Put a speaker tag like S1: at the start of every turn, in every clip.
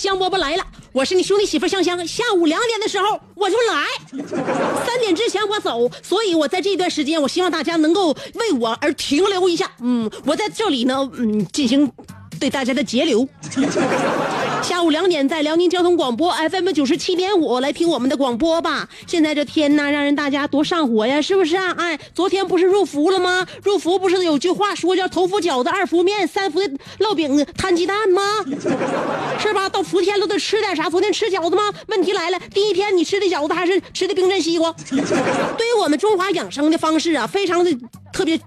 S1: 香饽饽来了，我是你兄弟媳妇香香。下午两点的时候我就来，三点之前我走，所以我在这段时间，我希望大家能够为我而停留一下。嗯，我在这里呢，嗯，进行对大家的截流。下午两点，在辽宁交通广播 FM 九十七点五来听我们的广播吧。现在这天呐，让人大家多上火呀，是不是啊？哎，昨天不是入伏了吗？入伏不是有句话说叫头伏饺子，二伏面，三伏烙饼，摊鸡蛋吗？是吧？到伏天了都得吃点啥？昨天吃饺子吗？问题来了，第一天你吃的饺子还是吃的冰镇西瓜？对于我们中华养生的方式啊，非常的特别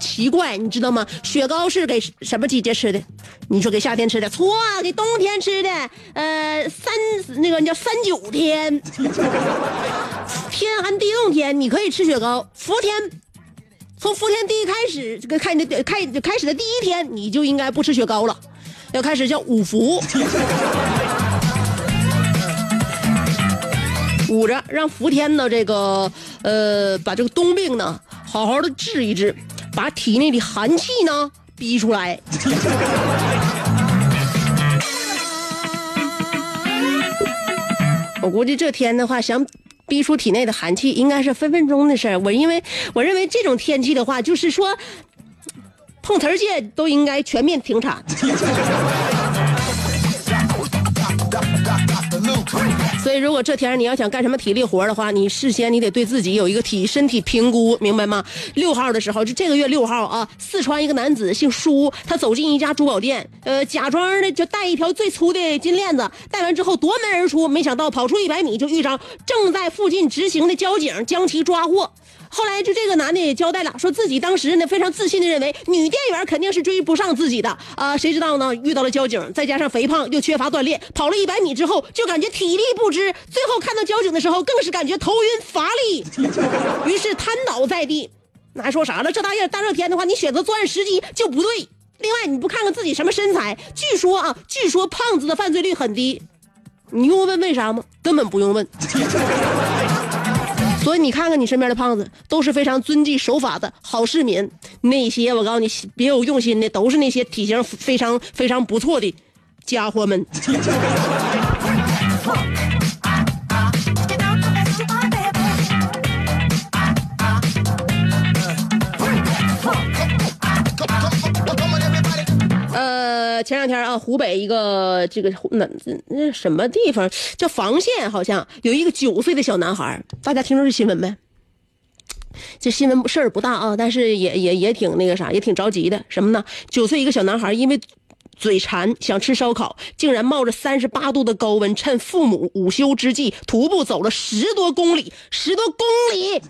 S1: 奇怪，你知道吗？雪糕是给什么季节吃的？你说给夏天吃的？错，给冬天吃的。呃，三那个叫三九天，天寒地冻天，你可以吃雪糕。伏天，从伏天第一开始，这个开的开开始的第一天，你就应该不吃雪糕了，要开始叫五伏。捂着，让伏天呢，这个呃，把这个冬病呢，好好的治一治，把体内的寒气呢逼出来。我估计这天的话，想逼出体内的寒气，应该是分分钟的事儿。我因为我认为这种天气的话，就是说，碰瓷儿界都应该全面停产。所以，如果这天你要想干什么体力活的话，你事先你得对自己有一个体身体评估，明白吗？六号的时候，就这个月六号啊，四川一个男子姓舒，他走进一家珠宝店，呃，假装的就戴一条最粗的金链子，戴完之后夺门而出，没想到跑出一百米就遇上正在附近执行的交警，将其抓获。后来就这个男的也交代了，说自己当时呢非常自信的认为女店员肯定是追不上自己的啊、谁知道呢遇到了交警，再加上肥胖又缺乏锻炼，跑了一百米之后就感觉体力不支，最后看到交警的时候更是感觉头晕乏力，于是瘫倒在地。那还说啥了？这大热大热天的话，你选择作案时机就不对。另外，你不看看自己什么身材？据说啊，据说胖子的犯罪率很低。你用问为啥吗？根本不用问。所以你看看你身边的胖子，都是非常遵纪守法的好市民。那些我告诉你别有用心的，都是那些体型非常非常不错的家伙们。前两天啊，湖北一个这个那那什么地方叫房县，好像有一个九岁的小男孩，大家听说这新闻没？这新闻事儿不大啊，但是也也也挺那个啥，也挺着急的。什么呢？九岁一个小男孩因为嘴馋想吃烧烤，竟然冒着三十八度的高温，趁父母午休之际，徒步走了十多公里，十多公里。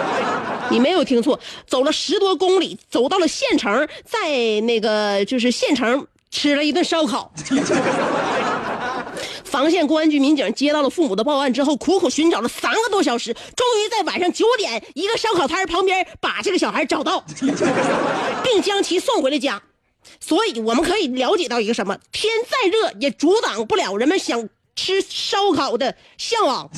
S1: 你没有听错，走了十多公里，走到了县城，在那个就是县城吃了一顿烧烤。房县公安局民警接到了父母的报案之后，苦苦寻找了三个多小时，终于在晚上九点，一个烧烤摊旁边把这个小孩找到，并将其送回了家。所以我们可以了解到一个什么？天再热也阻挡不了人们想吃烧烤的向往。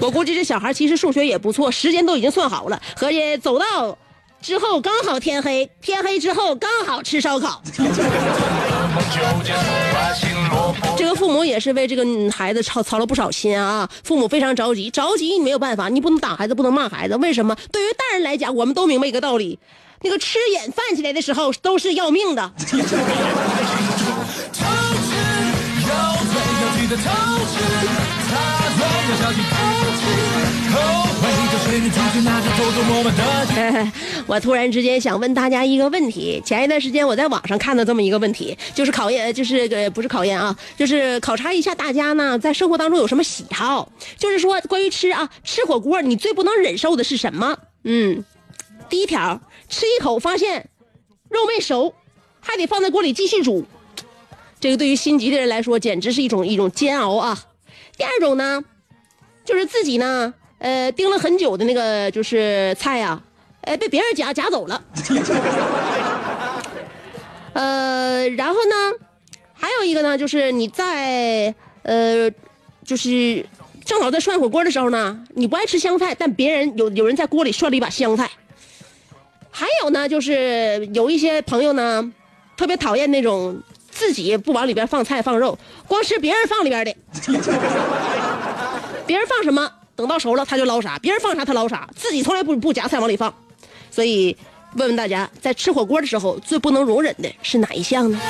S1: 我估计这小孩其实数学也不错，时间都已经算好了，合计走到之后刚好天黑，天黑之后刚好吃烧烤。这个父母也是为这个孩子操操了不少心啊，父母非常着急，着急你没有办法，你不能打孩子，不能骂孩子，为什么？对于大人来讲，我们都明白一个道理，那个吃眼饭起来的时候都是要命的。我突然之间想问大家一个问题：前一段时间我在网上看到这么一个问题，就是考验，就是呃不是考验啊，就是考察一下大家呢在生活当中有什么喜好，就是说关于吃啊，吃火锅你最不能忍受的是什么？嗯，第一条，吃一口发现肉没熟，还得放在锅里继续煮，这个对于心急的人来说简直是一种一种煎熬啊。第二种呢，就是自己呢。呃，盯了很久的那个就是菜呀，呃，被别人夹夹走了。呃，然后呢，还有一个呢，就是你在呃，就是正好在涮火锅的时候呢，你不爱吃香菜，但别人有有人在锅里涮了一把香菜。还有呢，就是有一些朋友呢，特别讨厌那种自己不往里边放菜放肉，光吃别人放里边的。别人放什么？等到熟了他就捞啥，别人放啥他捞啥，自己从来不不夹菜往里放，所以问问大家，在吃火锅的时候最不能容忍的是哪一项呢？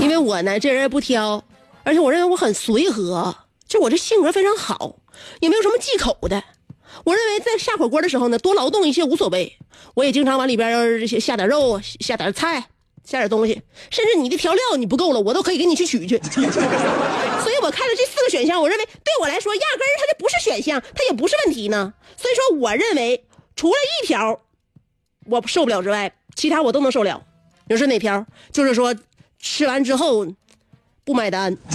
S1: 因为我呢这人也不挑，而且我认为我很随和，就我这性格非常好，也没有什么忌口的。我认为在下火锅的时候呢，多劳动一些无所谓。我也经常往里边下点肉，下点菜。加点东西，甚至你的调料你不够了，我都可以给你去取去。所以我看了这四个选项，我认为对我来说压根儿它就不是选项，它也不是问题呢。所以说，我认为除了一条我受不了之外，其他我都能受了。你说哪条？就是说吃完之后不买单。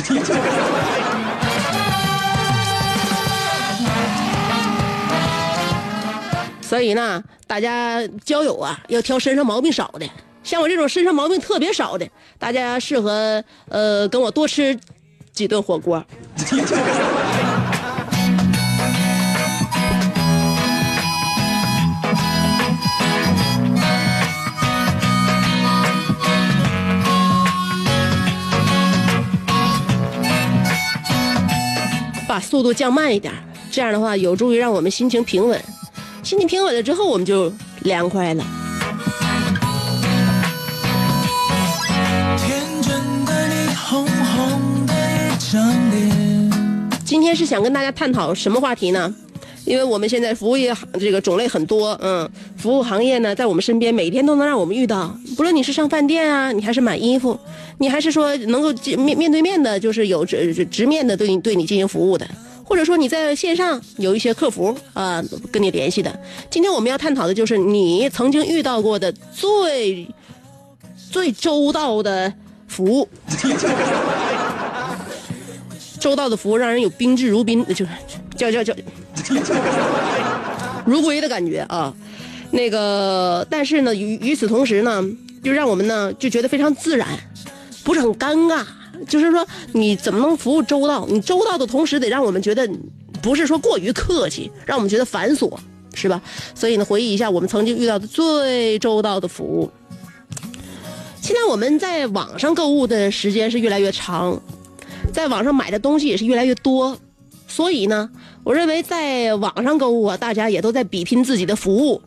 S1: 所以呢，大家交友啊，要挑身上毛病少的。像我这种身上毛病特别少的，大家适合呃跟我多吃几顿火锅。把速度降慢一点，这样的话有助于让我们心情平稳。心情平稳了之后，我们就凉快了。今天是想跟大家探讨什么话题呢？因为我们现在服务业这个种类很多，嗯，服务行业呢在我们身边，每天都能让我们遇到。不论你是上饭店啊，你还是买衣服，你还是说能够面面对面的，就是有直直面的对你对你进行服务的，或者说你在线上有一些客服啊跟你联系的。今天我们要探讨的就是你曾经遇到过的最最周到的服务。周到的服务让人有宾至如宾，就是叫叫叫 如归的感觉啊。那个，但是呢，与与此同时呢，就让我们呢就觉得非常自然，不是很尴尬。就是说，你怎么能服务周到？你周到的同时，得让我们觉得不是说过于客气，让我们觉得繁琐，是吧？所以呢，回忆一下我们曾经遇到的最周到的服务。现在我们在网上购物的时间是越来越长。在网上买的东西也是越来越多，所以呢，我认为在网上购物啊，大家也都在比拼自己的服务，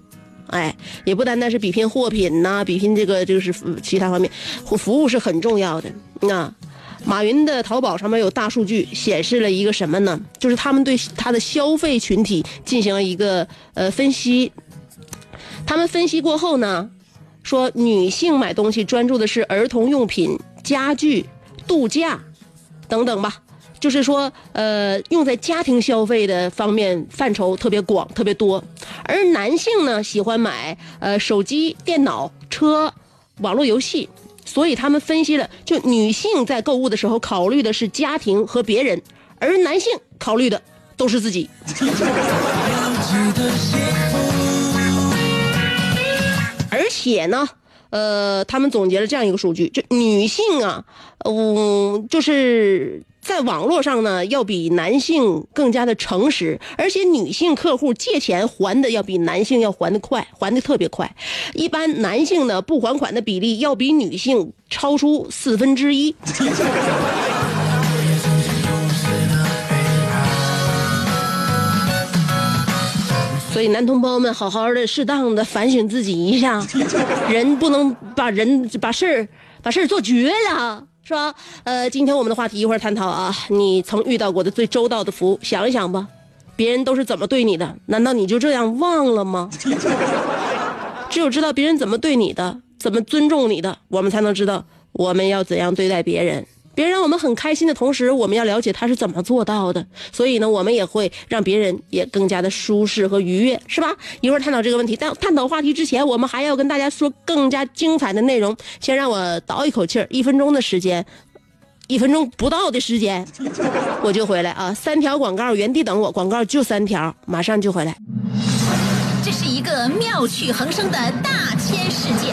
S1: 哎，也不单单是比拼货品呐，比拼这个就是其他方面，服务是很重要的。那马云的淘宝上面有大数据显示了一个什么呢？就是他们对他的消费群体进行了一个呃分析，他们分析过后呢，说女性买东西专注的是儿童用品、家具、度假。等等吧，就是说，呃，用在家庭消费的方面范畴特别广、特别多，而男性呢喜欢买呃手机、电脑、车、网络游戏，所以他们分析了，就女性在购物的时候考虑的是家庭和别人，而男性考虑的都是自己。而且呢。呃，他们总结了这样一个数据，就女性啊，嗯，就是在网络上呢，要比男性更加的诚实，而且女性客户借钱还的要比男性要还的快，还的特别快。一般男性呢不还款的比例要比女性超出四分之一。所以，男同胞们，好好的、适当的反省自己一下，人不能把人把事儿把事儿做绝了，是吧？呃，今天我们的话题一会儿探讨啊，你曾遇到过的最周到的服务，想一想吧，别人都是怎么对你的？难道你就这样忘了吗？只有知道别人怎么对你的，怎么尊重你的，我们才能知道我们要怎样对待别人。别人让我们很开心的同时，我们要了解他是怎么做到的。所以呢，我们也会让别人也更加的舒适和愉悦，是吧？一会儿探讨这个问题，但探讨话题之前，我们还要跟大家说更加精彩的内容。先让我倒一口气儿，一分钟的时间，一分钟不到的时间，我就回来啊！三条广告原地等我，广告就三条，马上就回来。
S2: 这是一个妙趣横生的大千世界。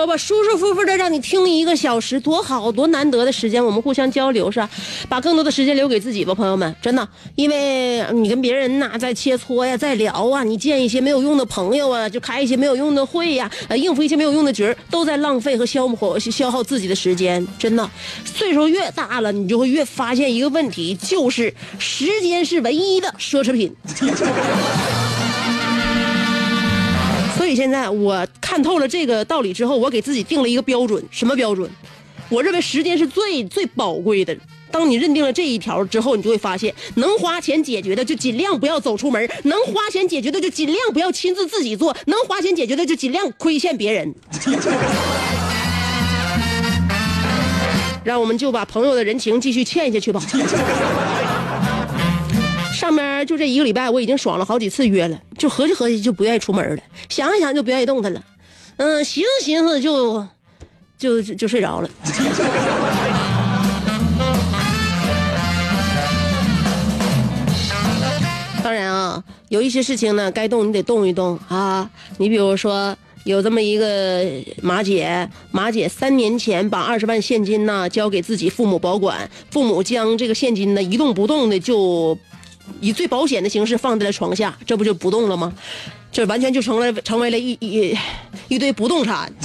S1: 说吧，舒舒服服的让你听一个小时，多好，多难得的时间，我们互相交流是吧？把更多的时间留给自己吧，朋友们，真的，因为你跟别人呐在切磋呀，在聊啊，你见一些没有用的朋友啊，就开一些没有用的会呀，呃，应付一些没有用的局，都在浪费和消磨消耗自己的时间，真的。岁数越大了，你就会越发现一个问题，就是时间是唯一的奢侈品。所以现在我看透了这个道理之后，我给自己定了一个标准，什么标准？我认为时间是最最宝贵的。当你认定了这一条之后，你就会发现，能花钱解决的就尽量不要走出门，能花钱解决的就尽量不要亲自自己做，能花钱解决的就尽量亏欠别人。让我们就把朋友的人情继续欠下去吧。上面就这一个礼拜，我已经爽了好几次约了，就合计合计就不愿意出门了，想一想就不愿意动弹了，嗯，寻思寻思就就就就睡着了。当然啊，有一些事情呢，该动你得动一动啊。你比如说，有这么一个马姐，马姐三年前把二十万现金呢交给自己父母保管，父母将这个现金呢一动不动的就以最保险的形式放在了床下，这不就不动了吗？这完全就成了成为了一一一堆不动产。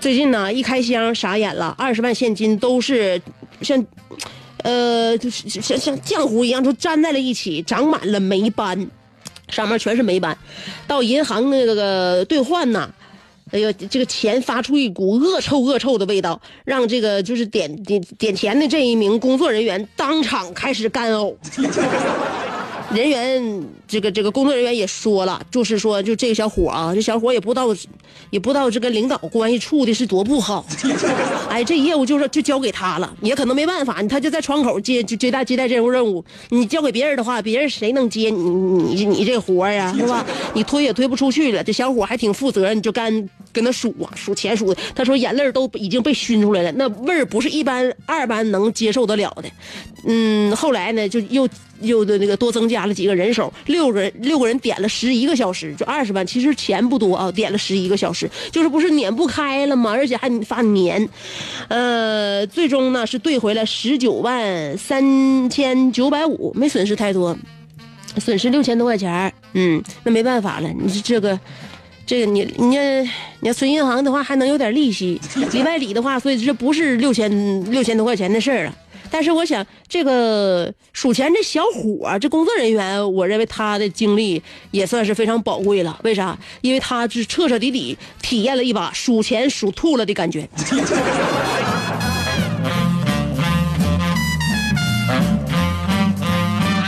S1: 最近呢，一开箱傻眼了，二十万现金都是像，呃，就是像像浆糊一样，都粘在了一起，长满了霉斑，上面全是霉斑。到银行那个兑换呢，哎呦，这个钱发出一股恶臭恶臭的味道，让这个就是点点点钱的这一名工作人员当场开始干呕。人员这个这个工作人员也说了，就是说就这个小伙啊，这小伙也不知道也不知道这跟领导关系处的是多不好，哎，这业务就是就交给他了，也可能没办法，他就在窗口接就接待接待这种任务，你交给别人的话，别人谁能接你你你这活呀，是吧？你推也推不出去了，这小伙还挺负责任，就干跟他数啊数钱数的，他说眼泪都已经被熏出来了，那味儿不是一般二班能接受得了的，嗯，后来呢就又。又的那个多增加了几个人手，六六个人六个人点了十一个小时，就二十万，其实钱不多啊，点了十一个小时，就是不是撵不开了吗？而且还发粘，呃，最终呢是兑回了十九万三千九百五，没损失太多，损失六千多块钱嗯，那没办法了，你这个。这个你你要你要存银行的话，还能有点利息，里外里的话，所以这不是六千六千多块钱的事儿了。但是我想，这个数钱这小伙儿，这工作人员，我认为他的经历也算是非常宝贵了。为啥？因为他是彻彻底底体验了一把数钱数吐了的感觉。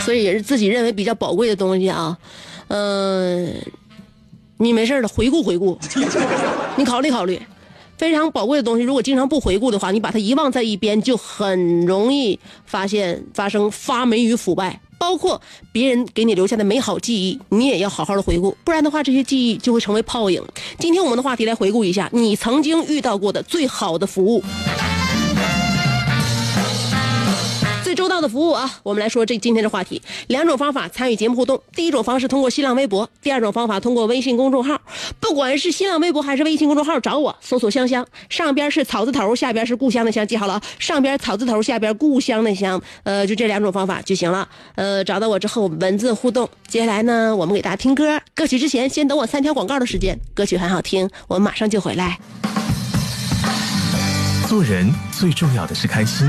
S1: 所以也是自己认为比较宝贵的东西啊，嗯、你没事了，回顾回顾，你考虑考虑，非常宝贵的东西，如果经常不回顾的话，你把它遗忘在一边，就很容易发现发生发霉与腐败。包括别人给你留下的美好记忆，你也要好好的回顾，不然的话，这些记忆就会成为泡影。今天我们的话题来回顾一下你曾经遇到过的最好的服务。收到的服务啊！我们来说这今天的话题，两种方法参与节目互动。第一种方式通过新浪微博，第二种方法通过微信公众号。不管是新浪微博还是微信公众号，找我搜索“香香”，上边是草字头，下边是故乡的乡，记好了，上边草字头，下边故乡的乡，呃，就这两种方法就行了。呃，找到我之后文字互动。接下来呢，我们给大家听歌，歌曲之前先等我三条广告的时间，歌曲很好听，我们马上就回来。
S3: 做人最重要的是开心，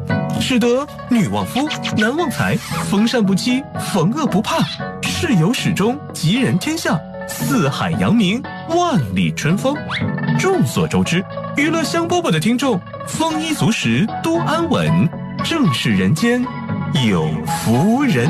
S3: 使得女旺夫，男旺财，逢善不欺，逢恶不怕，事有始终，吉人天下，四海扬名，万里春风。众所周知，娱乐香饽饽的听众丰衣足食，多安稳，正是人间有福人。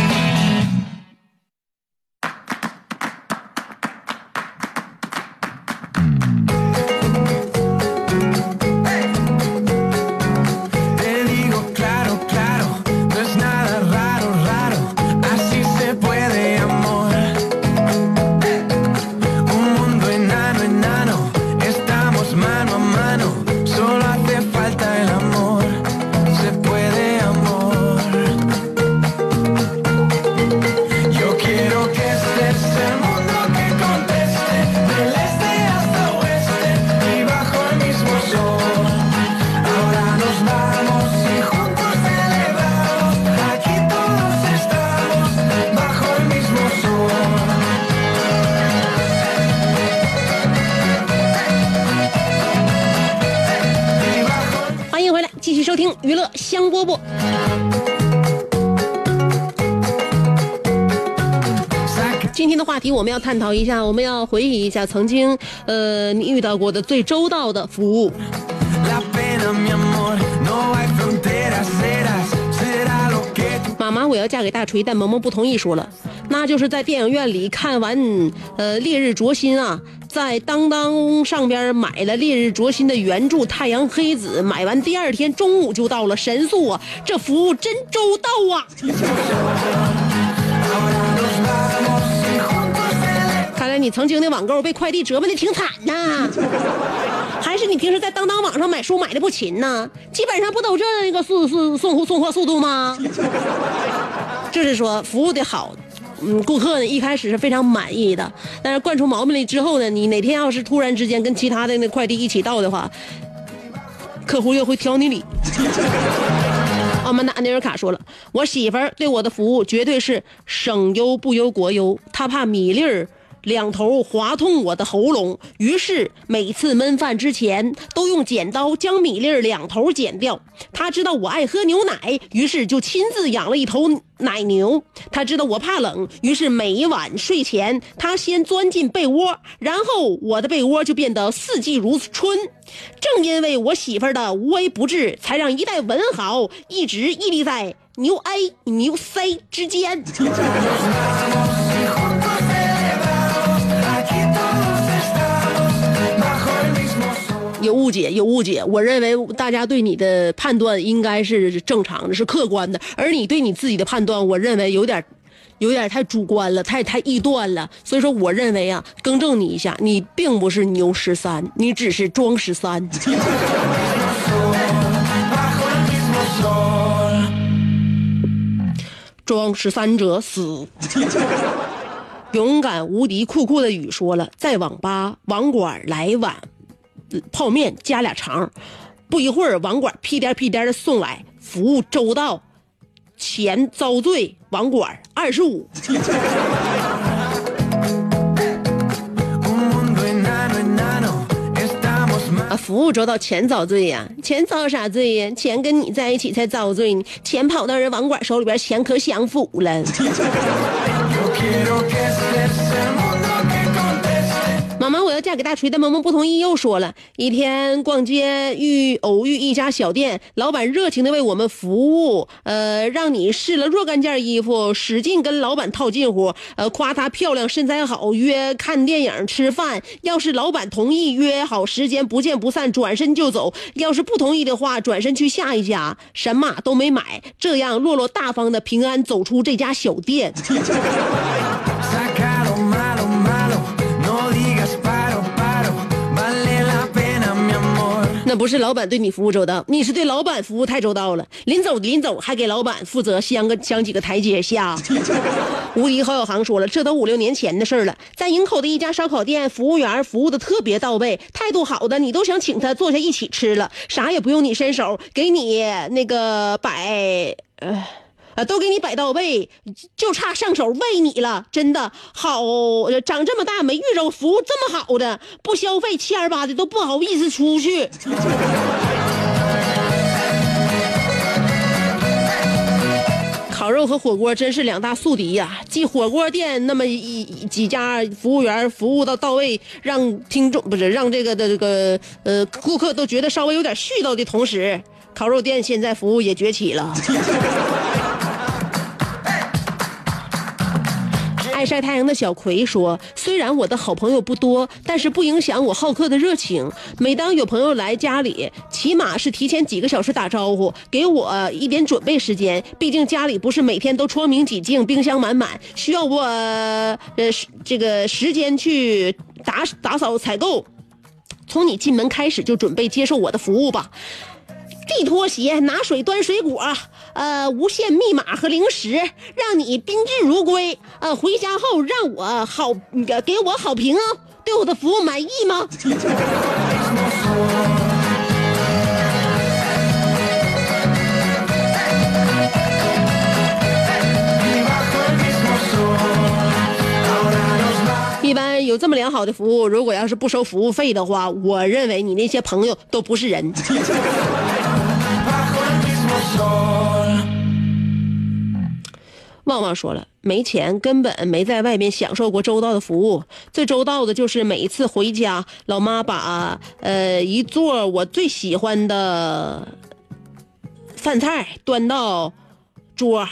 S1: 天的话题我们要探讨一下，我们要回忆一下曾经，呃，你遇到过的最周到的服务。妈妈，我要嫁给大锤，但萌萌不同意，说了，那就是在电影院里看完呃《烈日灼心》啊，在当当上边买了《烈日灼心》的原著《太阳黑子》，买完第二天中午就到了，神速啊，这服务真周到啊！你曾经的网购被快递折磨的挺惨呐，还是你平时在当当网上买书买的不勤呢？基本上不都这个速速送货送货速度吗？就是说服务的好，嗯，顾客呢一开始是非常满意的，但是惯出毛病来之后呢，你哪天要是突然之间跟其他的那快递一起到的话，客户又会挑你理。阿曼达尼尔卡说了，我媳妇儿对我的服务绝对是省优不优国优，她怕米粒儿。两头划痛我的喉咙，于是每次焖饭之前都用剪刀将米粒两头剪掉。他知道我爱喝牛奶，于是就亲自养了一头奶牛。他知道我怕冷，于是每晚睡前他先钻进被窝，然后我的被窝就变得四季如春。正因为我媳妇儿的无微不至，才让一代文豪一直屹立在牛 A 牛 C 之间。误解，有误解。我认为大家对你的判断应该是正常的，是客观的，而你对你自己的判断，我认为有点。有点太主观了，太太臆断了，所以说我认为啊，更正你一下，你并不是牛十三，你只是装十三。装十三者死。勇敢无敌酷酷的雨说了，在网吧网管来晚泡面加俩肠，不一会儿网管屁颠屁颠的送来，服务周到，钱遭罪，网管二十五。啊，服务周到，钱遭罪呀、钱遭啥罪呀？钱跟你在一起才遭罪呢，钱跑到人网管手里边，钱可享福了。妈妈，我要嫁给大锤，但萌萌不同意，又说了。一天逛街遇偶遇一家小店，老板热情的为我们服务，呃，让你试了若干件衣服，使劲跟老板套近乎，呃，夸她漂亮身材好，约看电影吃饭。要是老板同意，约好时间不见不散，转身就走；要是不同意的话，转身去下一家，什么都没买，这样落落大方的平安走出这家小店。那不是老板对你服务周到，你是对老板服务太周到了。临走临走还给老板负责相个相几个台阶下。无敌郝小航说了，这都五六年前的事儿了。在营口的一家烧烤店，服务员服务的特别到位，态度好的你都想请他坐下一起吃了，啥也不用你伸手，给你那个摆呃。啊，都给你摆到位，就差上手喂你了，真的好，长这么大没遇着服务这么好的，不消费七二八的都不好意思出去。烤肉和火锅真是两大宿敌呀！继火锅店那么一一几家服务员服务到到位，让听众不是让这个的这个呃顾客都觉得稍微有点絮叨的同时，烤肉店现在服务也崛起了。爱晒太阳的小葵说：“虽然我的好朋友不多，但是不影响我好客的热情。每当有朋友来家里，起码是提前几个小时打招呼，给我一点准备时间。毕竟家里不是每天都窗明几净、冰箱满满，需要我呃这个时间去打打扫采购。从你进门开始就准备接受我的服务吧。”递拖鞋、拿水、端水果，呃，无限密码和零食，让你宾至如归。呃，回家后让我好，给给我好评哦。对我的服务满意吗？一般有这么良好的服务，如果要是不收服务费的话，我认为你那些朋友都不是人。旺旺说了，没钱，根本没在外面享受过周到的服务。最周到的就是每一次回家，老妈把呃一座我最喜欢的饭菜端到桌，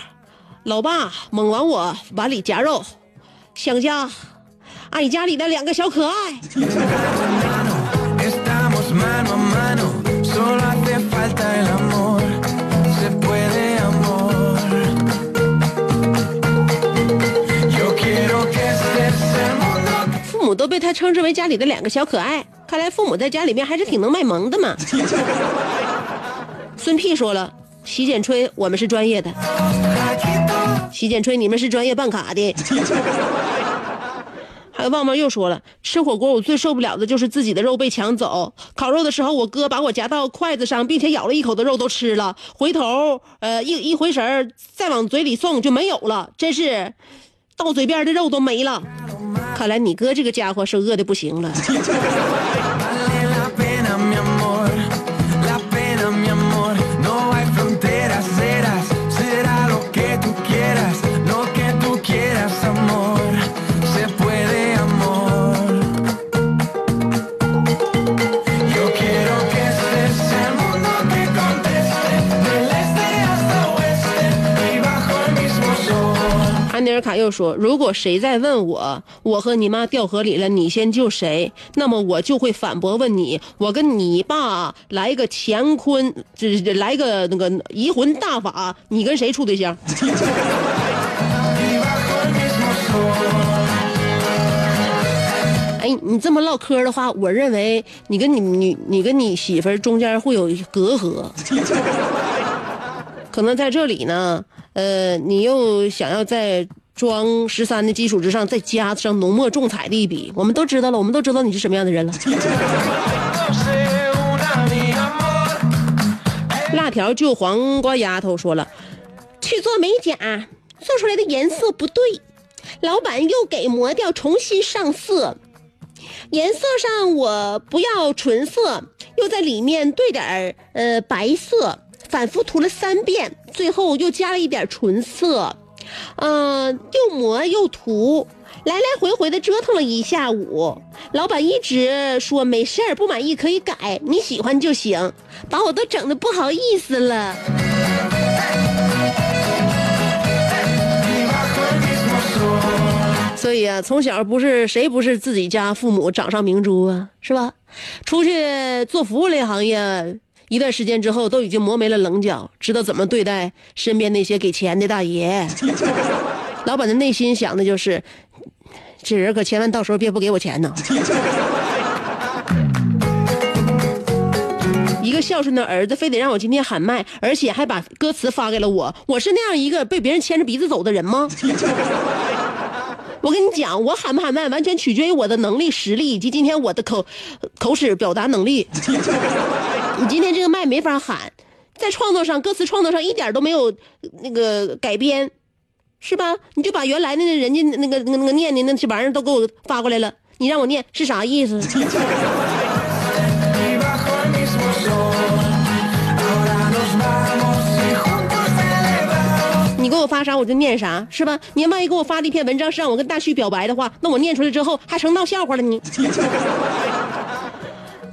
S1: 老爸猛往我碗里夹肉，想家，爱家里的两个小可爱。都被他称之为家里的两个小可爱，看来父母在家里面还是挺能卖萌的嘛。孙屁说了，洗剪吹我们是专业的，洗剪吹你们是专业办卡的。还有旺旺又说了，吃火锅我最受不了的就是自己的肉被抢走。烤肉的时候，我哥把我夹到筷子上，并且咬了一口的肉都吃了，回头呃一一回神儿再往嘴里送就没有了，真是到嘴边的肉都没了。看来你哥这个家伙是饿的不行了。尔卡又说：“如果谁再问我，我和你妈掉河里了，你先救谁？那么我就会反驳问你，我跟你爸来个乾坤，这这来个那个移魂大法，你跟谁处对象？” 哎，你这么唠嗑的话，我认为你跟你你你跟你媳妇中间会有隔阂，可能在这里呢，呃，你又想要在装十三的基础之上再加上浓墨重彩的一笔，我们都知道了，我们都知道你是什么样的人了。辣条就黄瓜丫头说了，去做美甲，做出来的颜色不对，老板又给磨掉，重新上色。颜色上我不要纯色，又在里面兑点呃白色，反复涂了三遍，最后又加了一点纯色，嗯、又磨又涂。来来回回的折腾了一下午，老板一直说没事儿，不满意可以改，你喜欢就行，把我都整的不好意思了。所以啊，从小不是谁不是自己家父母掌上明珠啊，是吧？出去做服务类行业一段时间之后，都已经磨没了棱角，知道怎么对待身边那些给钱的大爷。老板的内心想的就是，这人可千万到时候别不给我钱呢。一个孝顺的儿子，非得让我今天喊麦，而且还把歌词发给了我。我是那样一个被别人牵着鼻子走的人吗？我跟你讲，我喊不喊麦完全取决于我的能力、实力以及今天我的口口齿表达能力。你今天这个麦没法喊，在创作上、歌词创作上一点都没有那个改编，是吧？你就把原来的那人家那个那个那个念的那些玩意儿都给我发过来了，你让我念是啥意思？你给我发啥我就念啥，是吧？你万一给我发的一篇文章是让我跟大旭表白的话，那我念出来之后还成闹笑话了呢。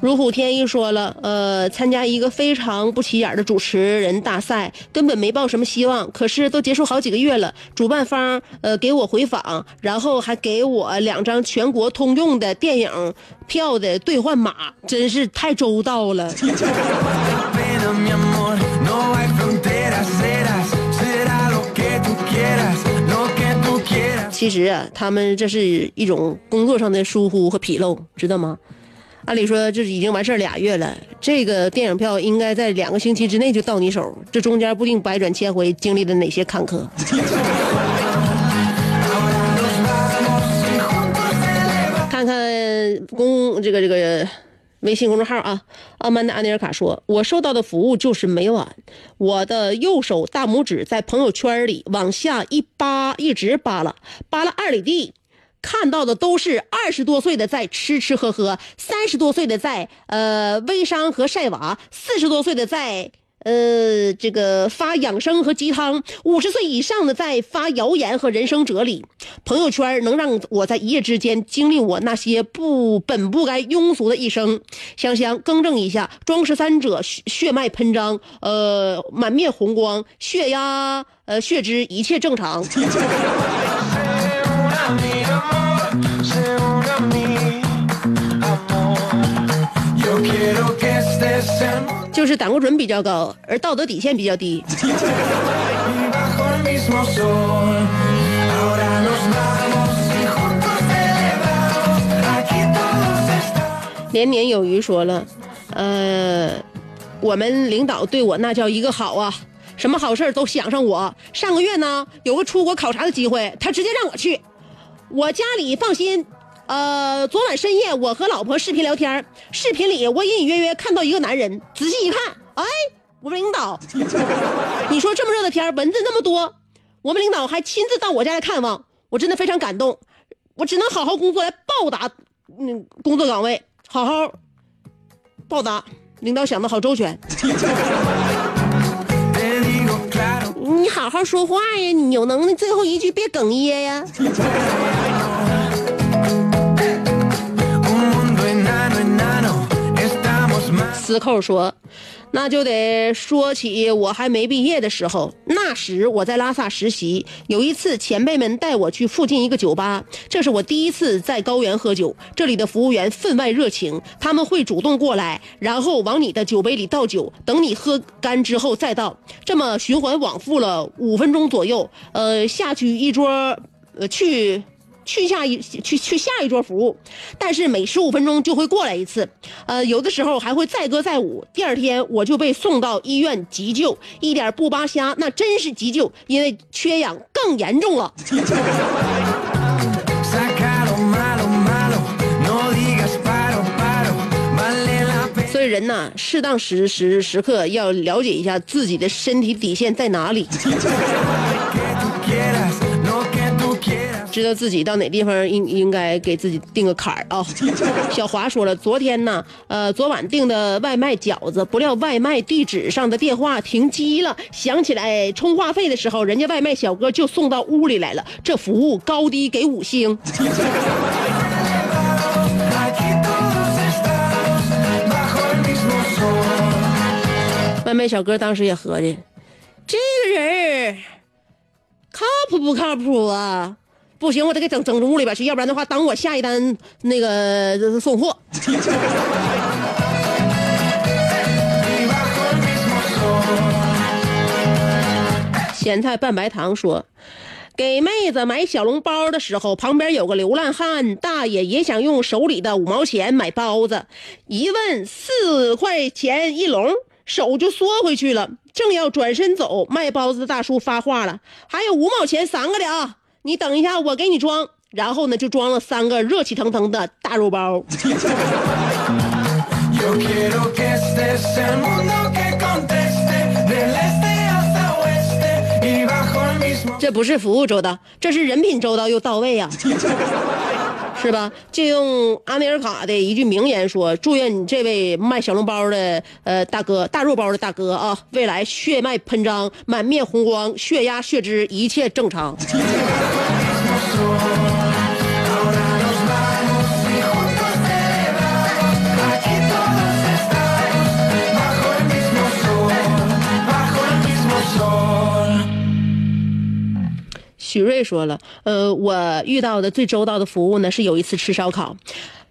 S1: 如虎添翼说了，呃，参加一个非常不起眼的主持人大赛，根本没抱什么希望。可是都结束好几个月了，主办方呃给我回访，然后还给我两张全国通用的电影票的兑换码，真是太周到了。其实啊，他们这是一种工作上的疏忽和纰漏，知道吗？按理说这已经完事儿俩月了，这个电影票应该在两个星期之内就到你手，这中间不定百转千回，经历了哪些坎坷。看看公这个这个微信公众号啊，阿曼达安尼尔卡说，我收到的服务就是每晚，我的右手大拇指在朋友圈里往下一扒，一直扒拉，扒拉二里地。看到的都是二十多岁的在吃吃喝喝，三十多岁的在呃微商和晒娃，四十多岁的在呃这个发养生和鸡汤，五十岁以上的在发谣言和人生哲理。朋友圈能让我在一夜之间经历我那些不本不该庸俗的一生。香香更正一下，装十三者血脉喷张，呃满面红光，血压呃血脂一切正常。就是胆固醇比较高，而道德底线比较低。
S4: y bajo el mismo sol. Ahora nos vamos y juntos celebramos. Aquí todos estamos.
S1: 年年有余说了，呃，我们领导对我那叫一个好啊，什么好事都想上我。上个月呢，有个出国考察的机会，他直接让我去。我家里放心。呃，昨晚深夜我和老婆视频聊天，视频里我隐隐约约看到一个男人，仔细一看，哎，我们领导。你说这么热的天蚊子那么多，我们领导还亲自到我家来看望，我真的非常感动。我只能好好工作来报答嗯工作岗位，好好报答。领导想的好周全，你好好说话呀！你有能耐，最后一句别哽咽呀。死扣说。那就得说起我还没毕业的时候，那时我在拉萨实习。有一次，前辈们带我去附近一个酒吧，这是我第一次在高原喝酒。这里的服务员分外热情，他们会主动过来，然后往你的酒杯里倒酒，等你喝干之后再倒，这么循环往复了五分钟左右。呃，下去一桌，呃，去。”去下一去去下一桌服务，但是每十五分钟就会过来一次，呃，有的时候还会载歌载舞。第二天我就被送到医院急救，一点不扒瞎，那真是急救，因为缺氧更严重了。所以人呐，适当时时时刻要了解一下自己的身体底线在哪里，知道自己到哪地方应应该给自己定个坎儿啊。小华说了，昨天呢，呃，昨晚订的外卖饺子，不料外卖地址上的电话停机了，想起来充话费的时候，人家外卖小哥就送到屋里来了，这服务高低给五星。外卖小哥当时也合计，这个人儿靠谱不靠谱啊？不行，我得给整整屋里边去，要不然的话，等我下一单那个送货。咸菜拌白糖说，给妹子买小笼包的时候，旁边有个流浪汉大爷也想用手里的五毛钱买包子，一问四块钱一笼，手就缩回去了。正要转身走，卖包子的大叔发话了：“还有五毛钱三个的啊，你等一下，我给你装。”然后呢，就装了三个热气腾腾的大肉包。这不是服务周到，这是人品周到又到位呀、是吧？借用阿米尔卡的一句名言说：“祝愿你这位卖小笼包的呃大哥，大肉包的大哥啊，未来血脉喷张，满面红光，血压血脂一切正常。许瑞说了，呃，我遇到的最周到的服务呢，是有一次吃烧烤。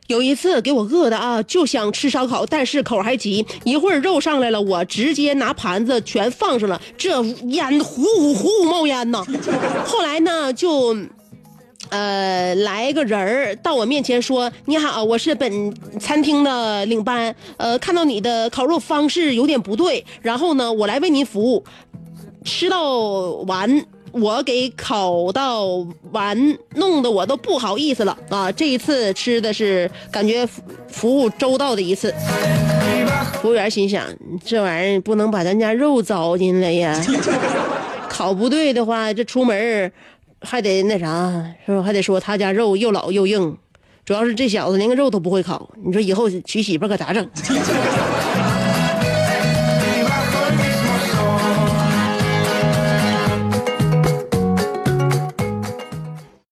S1: 有一次给我饿的啊，就想吃烧烤，但是口还急。一会儿肉上来了，我直接拿盘子全放上了，这烟呼呼呼冒烟呐。后来呢，就呃，来个人儿到我面前说：“你好，我是本餐厅的领班，呃，看到你的烤肉方式有点不对，然后呢，我来为您服务。吃到完，我给烤到完，弄得我都不好意思了啊！这一次吃的是感觉服务周到的一次。服务员心想，这玩意儿不能把咱家肉糟践了呀，烤不对的话，这出门还得那啥，是吧？还得说他家肉又老又硬，主要是这小子连个肉都不会烤，你说以后娶媳妇可咋整？